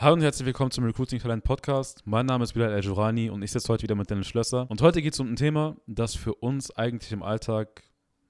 Hallo und herzlich willkommen zum Recruiting Talent Podcast. Mein Name ist Bilal El-Jurani und ich sitze heute wieder mit Dennis Schlösser. Und heute geht es um ein Thema, das für uns eigentlich im Alltag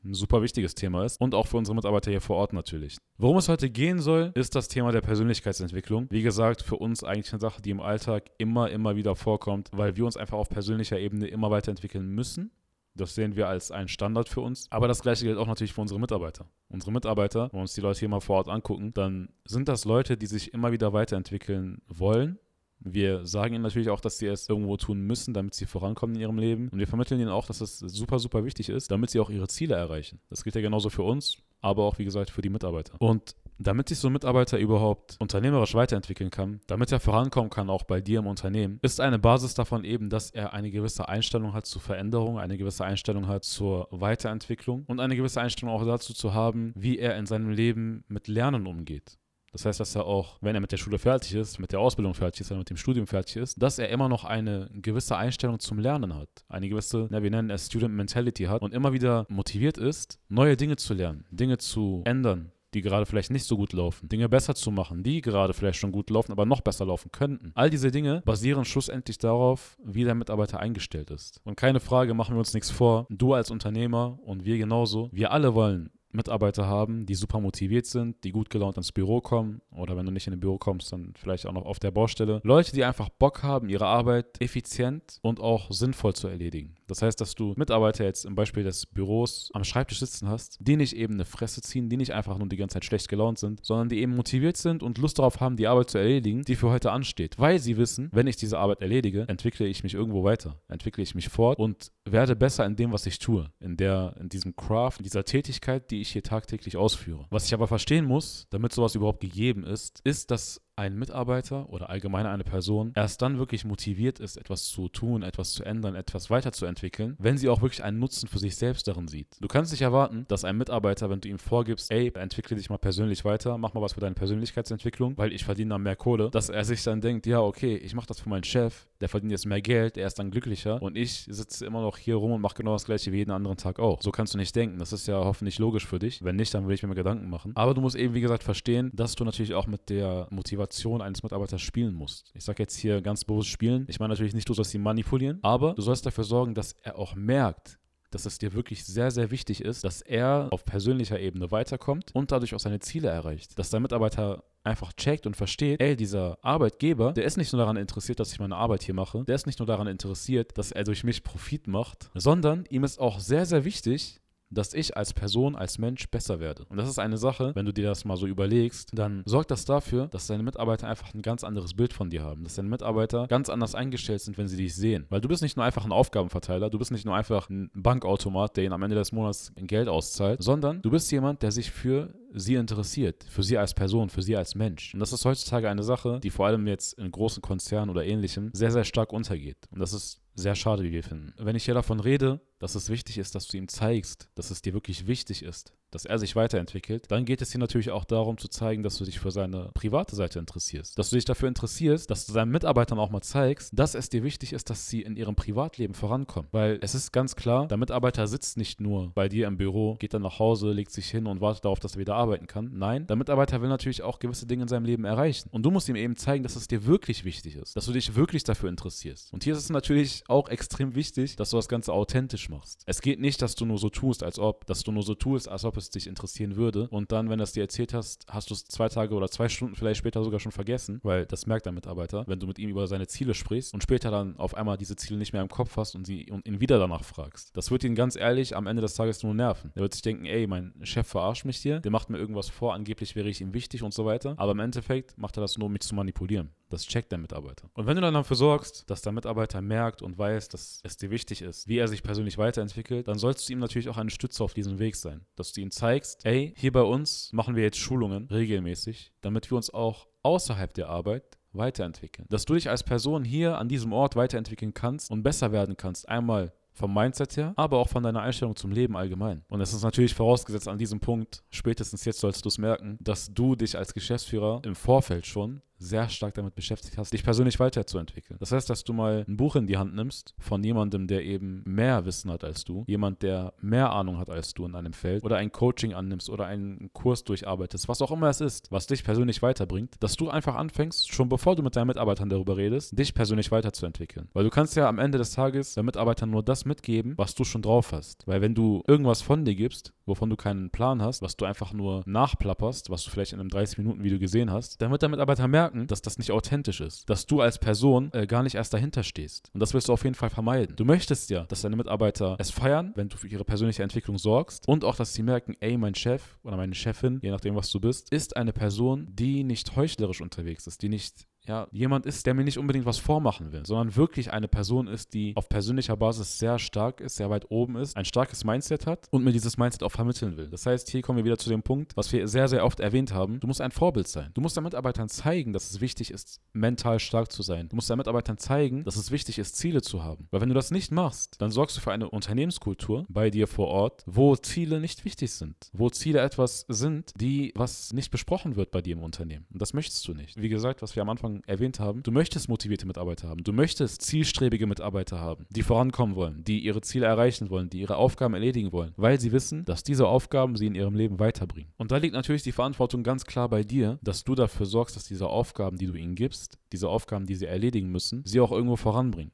ein super wichtiges Thema ist und auch für unsere Mitarbeiter hier vor Ort natürlich. Worum es heute gehen soll, ist das Thema der Persönlichkeitsentwicklung. Wie gesagt, für uns eigentlich eine Sache, die im Alltag immer, immer wieder vorkommt, weil wir uns einfach auf persönlicher Ebene immer weiterentwickeln müssen das sehen wir als einen Standard für uns. Aber das gleiche gilt auch natürlich für unsere Mitarbeiter. Unsere Mitarbeiter, wenn wir uns die Leute hier mal vor Ort angucken, dann sind das Leute, die sich immer wieder weiterentwickeln wollen. Wir sagen ihnen natürlich auch, dass sie es irgendwo tun müssen, damit sie vorankommen in ihrem Leben. Und wir vermitteln ihnen auch, dass es super, super wichtig ist, damit sie auch ihre Ziele erreichen. Das gilt ja genauso für uns, aber auch, wie gesagt, für die Mitarbeiter. Und damit sich so ein Mitarbeiter überhaupt unternehmerisch weiterentwickeln kann, damit er vorankommen kann, auch bei dir im Unternehmen, ist eine Basis davon eben, dass er eine gewisse Einstellung hat zur Veränderung, eine gewisse Einstellung hat zur Weiterentwicklung und eine gewisse Einstellung auch dazu zu haben, wie er in seinem Leben mit Lernen umgeht. Das heißt, dass er auch, wenn er mit der Schule fertig ist, mit der Ausbildung fertig ist, mit dem Studium fertig ist, dass er immer noch eine gewisse Einstellung zum Lernen hat. Eine gewisse, na, wir nennen es Student Mentality hat und immer wieder motiviert ist, neue Dinge zu lernen, Dinge zu ändern, die gerade vielleicht nicht so gut laufen, Dinge besser zu machen, die gerade vielleicht schon gut laufen, aber noch besser laufen könnten. All diese Dinge basieren schlussendlich darauf, wie der Mitarbeiter eingestellt ist. Und keine Frage, machen wir uns nichts vor, du als Unternehmer und wir genauso, wir alle wollen Mitarbeiter haben, die super motiviert sind, die gut gelaunt ins Büro kommen oder wenn du nicht in ein Büro kommst, dann vielleicht auch noch auf der Baustelle. Leute, die einfach Bock haben, ihre Arbeit effizient und auch sinnvoll zu erledigen. Das heißt, dass du Mitarbeiter jetzt im Beispiel des Büros am Schreibtisch sitzen hast, die nicht eben eine Fresse ziehen, die nicht einfach nur die ganze Zeit schlecht gelaunt sind, sondern die eben motiviert sind und Lust darauf haben, die Arbeit zu erledigen, die für heute ansteht. Weil sie wissen, wenn ich diese Arbeit erledige, entwickle ich mich irgendwo weiter, entwickle ich mich fort und werde besser in dem, was ich tue, in der, in diesem Craft, in dieser Tätigkeit, die ich hier tagtäglich ausführe. Was ich aber verstehen muss, damit sowas überhaupt gegeben ist, ist, dass ein Mitarbeiter oder allgemein eine Person erst dann wirklich motiviert ist, etwas zu tun, etwas zu ändern, etwas weiterzuentwickeln, wenn sie auch wirklich einen Nutzen für sich selbst darin sieht. Du kannst nicht erwarten, dass ein Mitarbeiter, wenn du ihm vorgibst, ey, entwickle dich mal persönlich weiter, mach mal was für deine Persönlichkeitsentwicklung, weil ich verdiene dann mehr Kohle, dass er sich dann denkt, ja, okay, ich mache das für meinen Chef, der verdient jetzt mehr Geld, er ist dann glücklicher und ich sitze immer noch hier rum und mache genau das gleiche wie jeden anderen Tag auch. So kannst du nicht denken. Das ist ja hoffentlich logisch für dich. Wenn nicht, dann will ich mir mal Gedanken machen. Aber du musst eben, wie gesagt, verstehen, dass du natürlich auch mit der Motivation eines Mitarbeiters spielen musst. Ich sage jetzt hier ganz bewusst spielen. Ich meine natürlich nicht, du sollst ihn manipulieren, aber du sollst dafür sorgen, dass er auch merkt, dass es dir wirklich sehr, sehr wichtig ist, dass er auf persönlicher Ebene weiterkommt und dadurch auch seine Ziele erreicht. Dass der Mitarbeiter einfach checkt und versteht, ey, dieser Arbeitgeber, der ist nicht nur daran interessiert, dass ich meine Arbeit hier mache, der ist nicht nur daran interessiert, dass er durch mich Profit macht, sondern ihm ist auch sehr, sehr wichtig, dass ich als Person, als Mensch besser werde. Und das ist eine Sache, wenn du dir das mal so überlegst, dann sorgt das dafür, dass deine Mitarbeiter einfach ein ganz anderes Bild von dir haben, dass deine Mitarbeiter ganz anders eingestellt sind, wenn sie dich sehen. Weil du bist nicht nur einfach ein Aufgabenverteiler, du bist nicht nur einfach ein Bankautomat, der ihnen am Ende des Monats Geld auszahlt, sondern du bist jemand, der sich für sie interessiert, für sie als Person, für sie als Mensch. Und das ist heutzutage eine Sache, die vor allem jetzt in großen Konzernen oder ähnlichem sehr, sehr stark untergeht. Und das ist sehr schade, wie wir finden. Wenn ich hier davon rede, dass es wichtig ist, dass du ihm zeigst, dass es dir wirklich wichtig ist, dass er sich weiterentwickelt, dann geht es hier natürlich auch darum zu zeigen, dass du dich für seine private Seite interessierst. Dass du dich dafür interessierst, dass du deinen Mitarbeitern auch mal zeigst, dass es dir wichtig ist, dass sie in ihrem Privatleben vorankommen. Weil es ist ganz klar, der Mitarbeiter sitzt nicht nur bei dir im Büro, geht dann nach Hause, legt sich hin und wartet darauf, dass er wieder arbeiten kann. Nein, der Mitarbeiter will natürlich auch gewisse Dinge in seinem Leben erreichen. Und du musst ihm eben zeigen, dass es dir wirklich wichtig ist, dass du dich wirklich dafür interessierst. Und hier ist es natürlich auch extrem wichtig, dass du das Ganze authentisch machst. Es geht nicht, dass du nur so tust, als ob, dass du nur so tust, als ob es dich interessieren würde. Und dann, wenn du es dir erzählt hast, hast du es zwei Tage oder zwei Stunden vielleicht später sogar schon vergessen, weil das merkt der Mitarbeiter, wenn du mit ihm über seine Ziele sprichst und später dann auf einmal diese Ziele nicht mehr im Kopf hast und, sie, und ihn wieder danach fragst. Das wird ihn ganz ehrlich am Ende des Tages nur nerven. Er wird sich denken, ey, mein Chef verarscht mich hier, der macht mir irgendwas vor, angeblich wäre ich ihm wichtig und so weiter. Aber im Endeffekt macht er das nur, um mich zu manipulieren. Das checkt der Mitarbeiter. Und wenn du dann dafür sorgst, dass der Mitarbeiter merkt und weiß, dass es dir wichtig ist, wie er sich persönlich weiterentwickelt, dann sollst du ihm natürlich auch eine Stütze auf diesem Weg sein. Dass du ihm zeigst, ey, hier bei uns machen wir jetzt Schulungen regelmäßig, damit wir uns auch außerhalb der Arbeit weiterentwickeln. Dass du dich als Person hier an diesem Ort weiterentwickeln kannst und besser werden kannst. Einmal vom Mindset her, aber auch von deiner Einstellung zum Leben allgemein. Und es ist natürlich vorausgesetzt an diesem Punkt, spätestens jetzt sollst du es merken, dass du dich als Geschäftsführer im Vorfeld schon sehr stark damit beschäftigt hast, dich persönlich weiterzuentwickeln. Das heißt, dass du mal ein Buch in die Hand nimmst von jemandem, der eben mehr Wissen hat als du, jemand, der mehr Ahnung hat als du in einem Feld oder ein Coaching annimmst oder einen Kurs durcharbeitest, was auch immer es ist, was dich persönlich weiterbringt, dass du einfach anfängst, schon bevor du mit deinen Mitarbeitern darüber redest, dich persönlich weiterzuentwickeln. Weil du kannst ja am Ende des Tages den Mitarbeitern nur das mitgeben, was du schon drauf hast. Weil wenn du irgendwas von dir gibst, wovon du keinen Plan hast, was du einfach nur nachplapperst, was du vielleicht in einem 30-Minuten-Video gesehen hast, dann wird der Mitarbeiter merken, dass das nicht authentisch ist. Dass du als Person äh, gar nicht erst dahinter stehst. Und das willst du auf jeden Fall vermeiden. Du möchtest ja, dass deine Mitarbeiter es feiern, wenn du für ihre persönliche Entwicklung sorgst und auch, dass sie merken, ey, mein Chef oder meine Chefin, je nachdem, was du bist, ist eine Person, die nicht heuchlerisch unterwegs ist, die nicht ja, jemand ist, der mir nicht unbedingt was vormachen will, sondern wirklich eine Person ist, die auf persönlicher Basis sehr stark ist, sehr weit oben ist, ein starkes Mindset hat und mir dieses Mindset auch vermitteln will. Das heißt, hier kommen wir wieder zu dem Punkt, was wir sehr, sehr oft erwähnt haben. Du musst ein Vorbild sein. Du musst deinen Mitarbeitern zeigen, dass es wichtig ist, mental stark zu sein. Du musst deinen Mitarbeitern zeigen, dass es wichtig ist, Ziele zu haben. Weil wenn du das nicht machst, dann sorgst du für eine Unternehmenskultur bei dir vor Ort, wo Ziele nicht wichtig sind. Wo Ziele etwas sind, die, was nicht besprochen wird bei dir im Unternehmen. Und das möchtest du nicht. Wie gesagt, was wir am Anfang erwähnt haben, du möchtest motivierte Mitarbeiter haben, du möchtest zielstrebige Mitarbeiter haben, die vorankommen wollen, die ihre Ziele erreichen wollen, die ihre Aufgaben erledigen wollen, weil sie wissen, dass diese Aufgaben sie in ihrem Leben weiterbringen. Und da liegt natürlich die Verantwortung ganz klar bei dir, dass du dafür sorgst, dass diese Aufgaben, die du ihnen gibst, diese Aufgaben, die sie erledigen müssen, sie auch irgendwo voranbringen.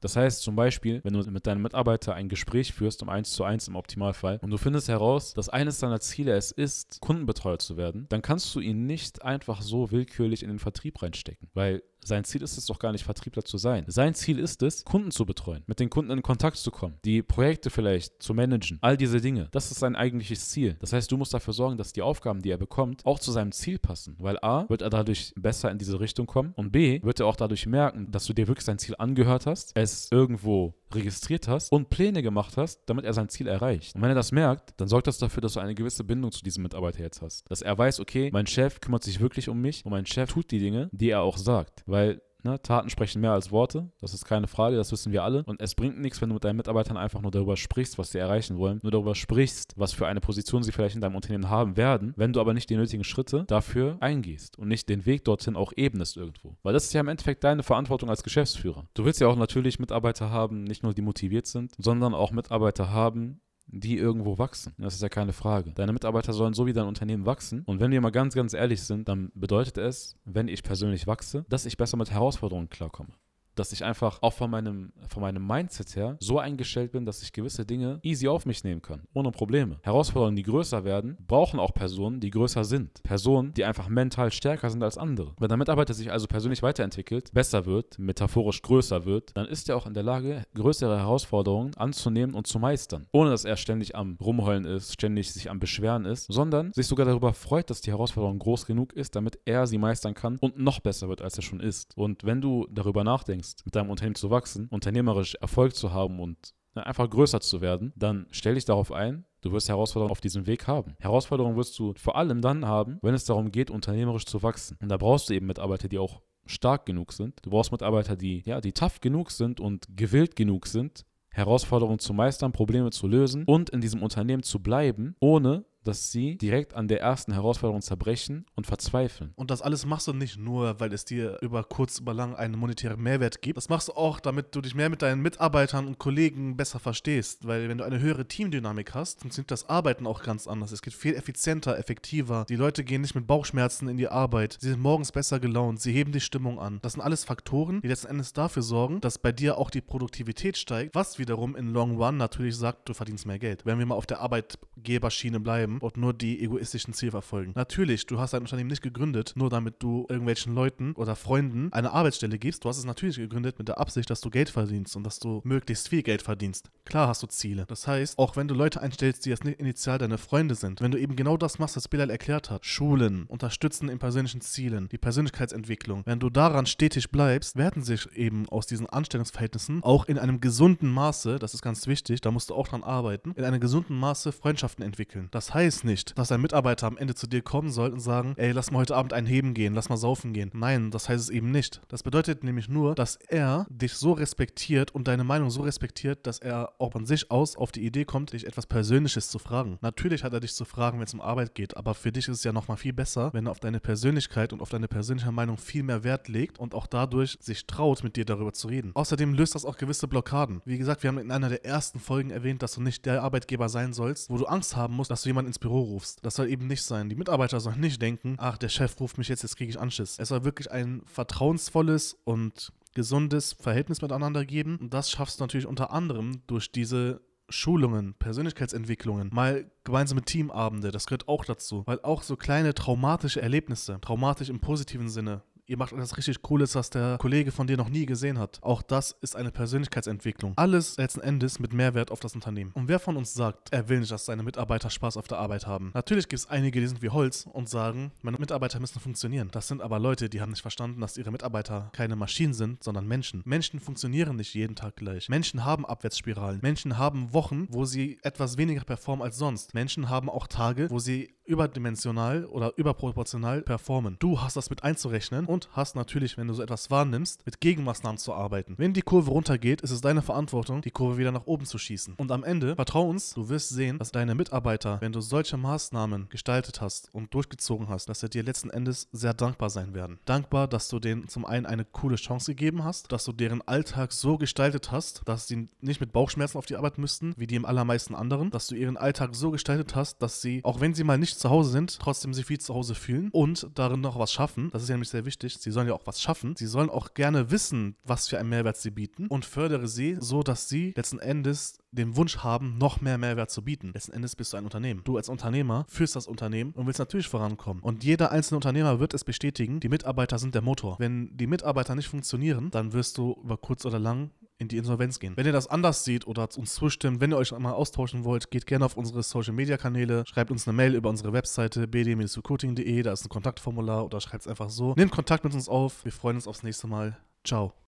Das heißt zum Beispiel, wenn du mit deinem Mitarbeiter ein Gespräch führst, um eins zu eins im Optimalfall, und du findest heraus, dass eines deiner Ziele es ist, Kundenbetreuer zu werden, dann kannst du ihn nicht einfach so willkürlich in den Vertrieb reinstecken. Weil sein Ziel ist es doch gar nicht, Vertriebler zu sein. Sein Ziel ist es, Kunden zu betreuen, mit den Kunden in Kontakt zu kommen, die Projekte vielleicht zu managen, all diese Dinge. Das ist sein eigentliches Ziel. Das heißt, du musst dafür sorgen, dass die Aufgaben, die er bekommt, auch zu seinem Ziel passen. Weil A, wird er dadurch besser in diese Richtung kommen und B, wird er auch dadurch merken, dass du dir wirklich sein Ziel angehört hast, es irgendwo registriert hast und Pläne gemacht hast, damit er sein Ziel erreicht. Und wenn er das merkt, dann sorgt das dafür, dass du eine gewisse Bindung zu diesem Mitarbeiter jetzt hast. Dass er weiß, okay, mein Chef kümmert sich wirklich um mich und mein Chef tut die Dinge, die er auch sagt. Weil Ne, Taten sprechen mehr als Worte, das ist keine Frage, das wissen wir alle. Und es bringt nichts, wenn du mit deinen Mitarbeitern einfach nur darüber sprichst, was sie erreichen wollen, nur darüber sprichst, was für eine Position sie vielleicht in deinem Unternehmen haben werden, wenn du aber nicht die nötigen Schritte dafür eingehst und nicht den Weg dorthin auch ebnest irgendwo. Weil das ist ja im Endeffekt deine Verantwortung als Geschäftsführer. Du willst ja auch natürlich Mitarbeiter haben, nicht nur die motiviert sind, sondern auch Mitarbeiter haben, die irgendwo wachsen. Das ist ja keine Frage. Deine Mitarbeiter sollen so wie dein Unternehmen wachsen. Und wenn wir mal ganz, ganz ehrlich sind, dann bedeutet es, wenn ich persönlich wachse, dass ich besser mit Herausforderungen klarkomme dass ich einfach auch von meinem, von meinem Mindset her so eingestellt bin, dass ich gewisse Dinge easy auf mich nehmen kann, ohne Probleme. Herausforderungen, die größer werden, brauchen auch Personen, die größer sind. Personen, die einfach mental stärker sind als andere. Wenn der Mitarbeiter sich also persönlich weiterentwickelt, besser wird, metaphorisch größer wird, dann ist er auch in der Lage, größere Herausforderungen anzunehmen und zu meistern. Ohne dass er ständig am Rumheulen ist, ständig sich am Beschweren ist, sondern sich sogar darüber freut, dass die Herausforderung groß genug ist, damit er sie meistern kann und noch besser wird, als er schon ist. Und wenn du darüber nachdenkst, denkst, mit deinem Unternehmen zu wachsen, unternehmerisch Erfolg zu haben und einfach größer zu werden, dann stell dich darauf ein, Du wirst Herausforderungen auf diesem Weg haben. Herausforderungen wirst du vor allem dann haben, wenn es darum geht, unternehmerisch zu wachsen. Und da brauchst du eben Mitarbeiter, die auch stark genug sind. Du brauchst Mitarbeiter, die, ja, die tough genug sind und gewillt genug sind, Herausforderungen zu meistern, Probleme zu lösen und in diesem Unternehmen zu bleiben, ohne dass sie direkt an der ersten Herausforderung zerbrechen und verzweifeln. Und das alles machst du nicht nur, weil es dir über kurz, über lang einen monetären Mehrwert gibt. Das machst du auch, damit du dich mehr mit deinen Mitarbeitern und Kollegen besser verstehst. Weil wenn du eine höhere Teamdynamik hast, funktioniert das Arbeiten auch ganz anders. Es geht viel effizienter, effektiver. Die Leute gehen nicht mit Bauchschmerzen in die Arbeit. Sie sind morgens besser gelaunt. Sie heben die Stimmung an. Das sind alles Faktoren, die letzten Endes dafür sorgen, dass bei dir auch die Produktivität steigt, was wiederum in Long Run natürlich sagt, du verdienst mehr Geld. Wenn wir mal auf der Arbeitgeberschiene bleiben, und nur die egoistischen Ziele verfolgen. Natürlich, du hast dein Unternehmen nicht gegründet, nur damit du irgendwelchen Leuten oder Freunden eine Arbeitsstelle gibst. Du hast es natürlich gegründet mit der Absicht, dass du Geld verdienst und dass du möglichst viel Geld verdienst. Klar hast du Ziele. Das heißt, auch wenn du Leute einstellst, die jetzt nicht initial deine Freunde sind, wenn du eben genau das machst, was Bilal erklärt hat, Schulen, unterstützen in persönlichen Zielen, die Persönlichkeitsentwicklung, wenn du daran stetig bleibst, werden sich eben aus diesen Anstellungsverhältnissen auch in einem gesunden Maße, das ist ganz wichtig, da musst du auch dran arbeiten, in einem gesunden Maße Freundschaften entwickeln. Das heißt, heißt nicht, dass ein Mitarbeiter am Ende zu dir kommen soll und sagen, ey, lass mal heute Abend einen heben gehen, lass mal saufen gehen. Nein, das heißt es eben nicht. Das bedeutet nämlich nur, dass er dich so respektiert und deine Meinung so respektiert, dass er auch von sich aus auf die Idee kommt, dich etwas Persönliches zu fragen. Natürlich hat er dich zu fragen, wenn es um Arbeit geht, aber für dich ist es ja nochmal viel besser, wenn er auf deine Persönlichkeit und auf deine persönliche Meinung viel mehr Wert legt und auch dadurch sich traut, mit dir darüber zu reden. Außerdem löst das auch gewisse Blockaden. Wie gesagt, wir haben in einer der ersten Folgen erwähnt, dass du nicht der Arbeitgeber sein sollst, wo du Angst haben musst, dass du jemanden ins Büro rufst. Das soll eben nicht sein. Die Mitarbeiter sollen nicht denken, ach, der Chef ruft mich jetzt, jetzt kriege ich Anschiss. Es soll wirklich ein vertrauensvolles und gesundes Verhältnis miteinander geben. Und das schaffst du natürlich unter anderem durch diese Schulungen, Persönlichkeitsentwicklungen, mal gemeinsame Teamabende, das gehört auch dazu. Weil auch so kleine traumatische Erlebnisse, traumatisch im positiven Sinne, ihr macht etwas richtig Cooles, was der Kollege von dir noch nie gesehen hat. Auch das ist eine Persönlichkeitsentwicklung. Alles letzten Endes mit Mehrwert auf das Unternehmen. Und wer von uns sagt, er will nicht, dass seine Mitarbeiter Spaß auf der Arbeit haben? Natürlich gibt es einige, die sind wie Holz und sagen, meine Mitarbeiter müssen funktionieren. Das sind aber Leute, die haben nicht verstanden, dass ihre Mitarbeiter keine Maschinen sind, sondern Menschen. Menschen funktionieren nicht jeden Tag gleich. Menschen haben Abwärtsspiralen. Menschen haben Wochen, wo sie etwas weniger performen als sonst. Menschen haben auch Tage, wo sie überdimensional oder überproportional performen. Du hast das mit einzurechnen und hast natürlich, wenn du so etwas wahrnimmst, mit Gegenmaßnahmen zu arbeiten. Wenn die Kurve runtergeht, ist es deine Verantwortung, die Kurve wieder nach oben zu schießen. Und am Ende, vertrau uns, du wirst sehen, dass deine Mitarbeiter, wenn du solche Maßnahmen gestaltet hast und durchgezogen hast, dass sie dir letzten Endes sehr dankbar sein werden. Dankbar, dass du denen zum einen eine coole Chance gegeben hast, dass du deren Alltag so gestaltet hast, dass sie nicht mit Bauchschmerzen auf die Arbeit müssten, wie die im allermeisten anderen, dass du ihren Alltag so gestaltet hast, dass sie, auch wenn sie mal nicht zu Hause sind, trotzdem sich wie zu Hause fühlen und darin noch was schaffen. Das ist ja nämlich sehr wichtig. Sie sollen ja auch was schaffen. Sie sollen auch gerne wissen, was für einen Mehrwert sie bieten und fördere sie so, dass sie letzten Endes den Wunsch haben, noch mehr Mehrwert zu bieten. Letzten Endes bist du ein Unternehmen. Du als Unternehmer führst das Unternehmen und willst natürlich vorankommen. Und jeder einzelne Unternehmer wird es bestätigen, die Mitarbeiter sind der Motor. Wenn die Mitarbeiter nicht funktionieren, dann wirst du über kurz oder lang in die Insolvenz gehen. Wenn ihr das anders seht oder uns zustimmt, wenn ihr euch einmal austauschen wollt, geht gerne auf unsere Social Media Kanäle, schreibt uns eine Mail über unsere Webseite bd-recruiting.de, da ist ein Kontaktformular oder schreibt es einfach so. Nehmt Kontakt mit uns auf. Wir freuen uns aufs nächste Mal. Ciao.